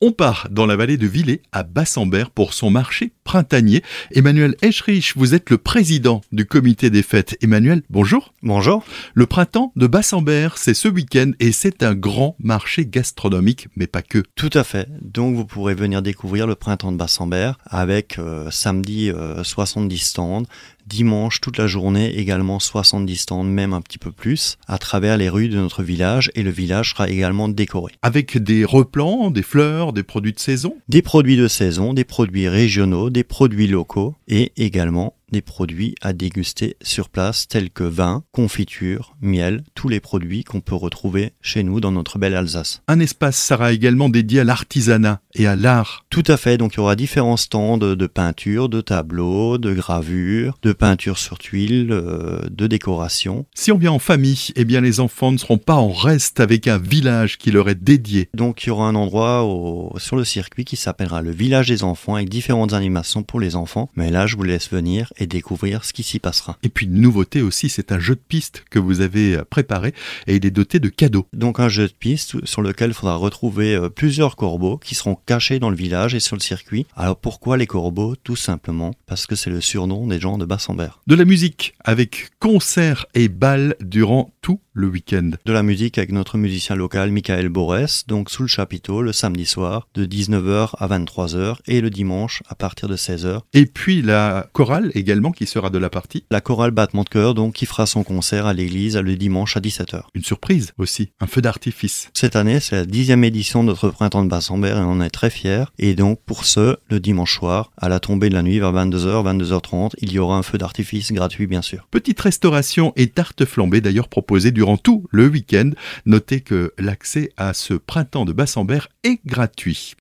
On part dans la vallée de Villers à Bassambert pour son marché printanier. Emmanuel Eschrich, vous êtes le président du comité des fêtes. Emmanuel, bonjour. Bonjour. Le printemps de Bassambert, c'est ce week-end et c'est un grand marché gastronomique, mais pas que. Tout à fait. Donc vous pourrez venir découvrir le printemps de Bassambert avec euh, samedi 70 euh, stands, dimanche toute la journée également 70 stands, même un petit peu plus, à travers les rues de notre village et le village sera également décoré. Avec des replants, des fleurs, des produits de saison? Des produits de saison, des produits régionaux, des produits locaux et également des produits à déguster sur place tels que vin, confiture, miel, tous les produits qu'on peut retrouver chez nous dans notre belle Alsace. Un espace sera également dédié à l'artisanat et à l'art. Tout à fait, donc il y aura différents stands de peinture, de tableaux, de gravures, de peinture sur tuile, euh, de décoration. Si on vient en famille, eh bien les enfants ne seront pas en reste avec un village qui leur est dédié. Donc il y aura un endroit sur le circuit qui s'appellera le village des enfants avec différentes animations pour les enfants. Mais là je vous laisse venir et découvrir ce qui s'y passera. Et puis une nouveauté aussi, c'est un jeu de piste que vous avez euh, préparé et il est doté de cadeaux. Donc un jeu de piste sur lequel il faudra retrouver euh, plusieurs corbeaux qui seront cachés dans le village et sur le circuit. Alors pourquoi les corbeaux? Tout simplement parce que c'est le surnom des gens de Bassambert. De la musique avec concerts et bal durant tout le week-end. De la musique avec notre musicien local Michael Borès, donc sous le chapiteau le samedi soir de 19h à 23h et le dimanche à partir de 16h. Et puis la chorale également qui sera de la partie. La chorale Battement de cœur donc qui fera son concert à l'église le dimanche à 17h. Une surprise aussi, un feu d'artifice. Cette année c'est la dixième édition de notre printemps de Bassambert et on est très fiers. Et donc pour ce, le dimanche soir, à la tombée de la nuit vers 22h, 22h30, il y aura un feu d'artifice gratuit bien sûr. Petite restauration et tarte flambée d'ailleurs proposée durant tout le week-end. Notez que l'accès à ce printemps de Bassambert est gratuit.